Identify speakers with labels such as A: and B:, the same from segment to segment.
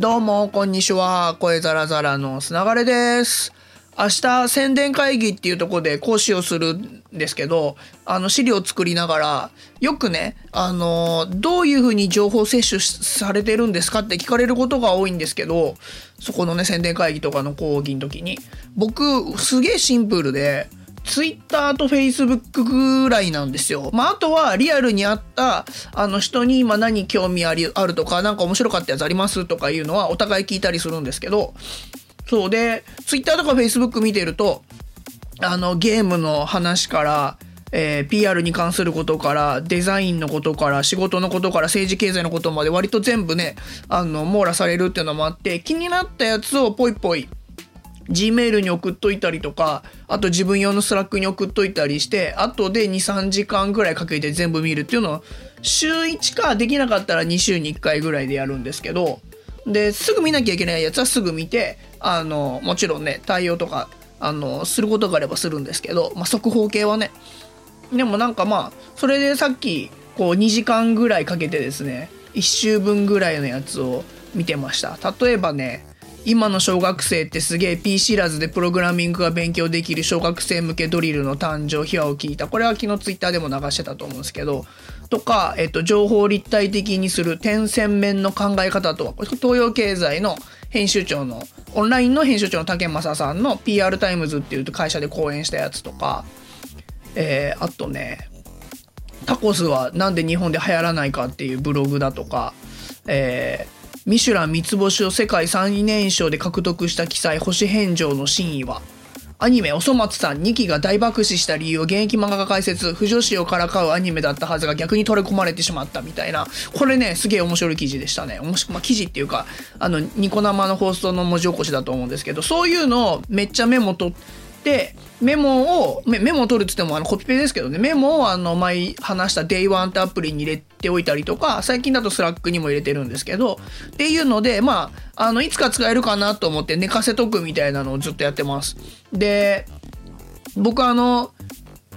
A: どうも、こんにちは。声ザラザラのすながれです。明日、宣伝会議っていうとこで講師をするんですけど、あの、資料を作りながら、よくね、あの、どういうふうに情報摂取されてるんですかって聞かれることが多いんですけど、そこのね、宣伝会議とかの講義の時に、僕、すげえシンプルで、ツイッターとフェイスブックぐらいなんですよ。まあ、あとはリアルにあった、あの人に今何興味ありあるとか、なんか面白かったやつありますとかいうのはお互い聞いたりするんですけど、そうで、ツイッターとかフェイスブック見てると、あの、ゲームの話から、えー PR に関することから、デザインのことから、仕事のことから、政治経済のことまで割と全部ね、あの、網羅されるっていうのもあって、気になったやつをポイポイ Gmail に送っといたりとか、あと自分用のスラックに送っといたりして、後で2、3時間ぐらいかけて全部見るっていうのを、週1かできなかったら2週に1回ぐらいでやるんですけど、で、すぐ見なきゃいけないやつはすぐ見て、あの、もちろんね、対応とか、あの、することがあればするんですけど、まあ、速報系はね。でもなんかまあ、それでさっき、こう2時間ぐらいかけてですね、1週分ぐらいのやつを見てました。例えばね、今の小学生ってすげえ P 知らずでプログラミングが勉強できる小学生向けドリルの誕生秘話を聞いた。これは昨日ツイッターでも流してたと思うんですけど、とか、えっと、情報を立体的にする点線面の考え方とは、これ東洋経済の編集長の、オンラインの編集長の武政さんの PR タイムズっていう会社で講演したやつとか、えーあとね、タコスはなんで日本で流行らないかっていうブログだとか、えーミシュラン三つ星を世界最年少で獲得した記載星返上の真意は？アニメ「おそ松さん」2期が大爆死した理由を現役漫画家解説。腐女子をからかうアニメだったはずが逆に取り込まれてしまったみたいな。これねすげえ面白い記事でしたね。面白まあ、記事っていうかあのニコ生の放送の文字起こしだと思うんですけどそういうのをめっちゃメモ取ってでメモをメモを取るっつってもあのコピペですけどね。メモをあの前話した Day1 ってアプリに入れておいたりとか最近だとスラックにも入れてるんですけどっていうのでまああのいつか使えるかなと思って寝かせとくみたいなのをずっとやってます。で僕あの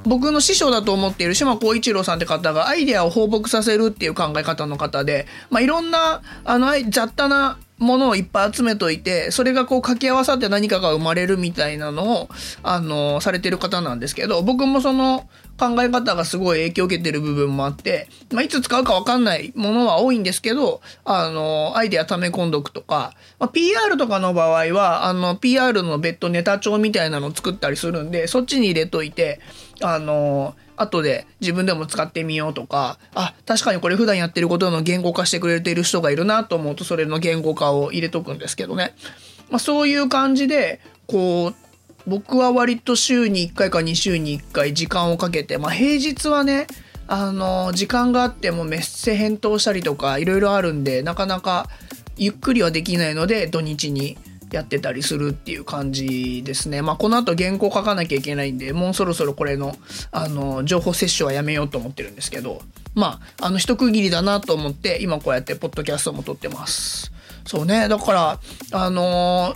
A: 僕の師匠だと思っている島光一郎さんって方がアイデアを放牧させるっていう考え方の方で、まあ、いろんなあの雑多なものをいっぱい集めといてそれがこう掛け合わさって何かが生まれるみたいなのをあのされてる方なんですけど僕もその考え方がすごい影響を受けてる部分もあって、まあ、いつ使うか分かんないものは多いんですけどあのアイデア溜め込んどくとか、まあ、PR とかの場合はあの PR の別途ネタ帳みたいなのを作ったりするんでそっちに入れといてあの後で自分でも使ってみようとかあ確かにこれ普段やってることの言語化してくれている人がいるなと思うとそれの言語化を入れとくんですけどね、まあ、そういう感じでこう僕は割と週に1回か2週に1回時間をかけて、まあ、平日はねあの時間があってもメッセ返答したりとかいろいろあるんでなかなかゆっくりはできないので土日にやってたりするっていう感じですね。まあ、この後原稿書かなきゃいけないんで、もうそろそろこれの、あの、情報摂取はやめようと思ってるんですけど、まあ、あの、一区切りだなと思って、今こうやってポッドキャストも撮ってます。そうね。だから、あの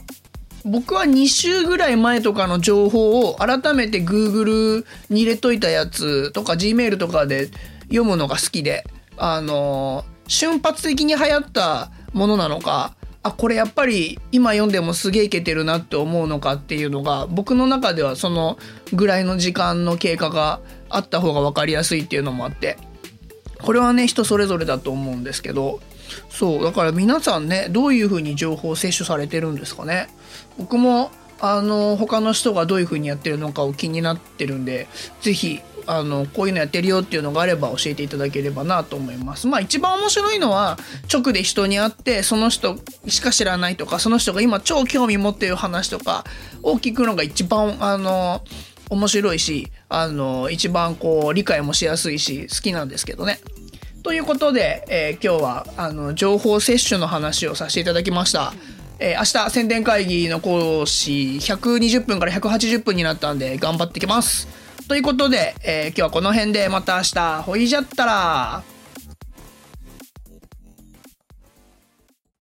A: 僕は2週ぐらい前とかの情報を改めて Google に入れといたやつとか Gmail とかで読むのが好きで、あの瞬発的に流行ったものなのか、あ、これやっぱり今読んでもすげえいけてるなって思うのかっていうのが僕の中ではそのぐらいの時間の経過があった方が分かりやすいっていうのもあってこれはね人それぞれだと思うんですけどそうだから皆さんねどういうふうに情報を摂取されてるんですかね。僕もあの他の人がどういうふうにやってるのかを気になってるんで是非あのこういうのやってるよっていうのがあれば教えていただければなと思います。まあ一番面白いのは直で人に会ってその人しか知らないとかその人が今超興味持ってる話とかを聞くのが一番あの面白いしあの一番こう理解もしやすいし好きなんですけどね。ということで、えー今日はあの情報摂取の話をさせていただきました。えー明日宣伝会議の講師120分から180分になったんで頑張ってきます。ということで、えー今日はこの辺でまた明日ほいじゃったら